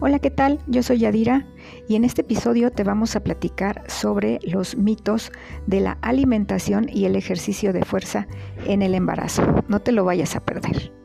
Hola, ¿qué tal? Yo soy Yadira y en este episodio te vamos a platicar sobre los mitos de la alimentación y el ejercicio de fuerza en el embarazo. No te lo vayas a perder.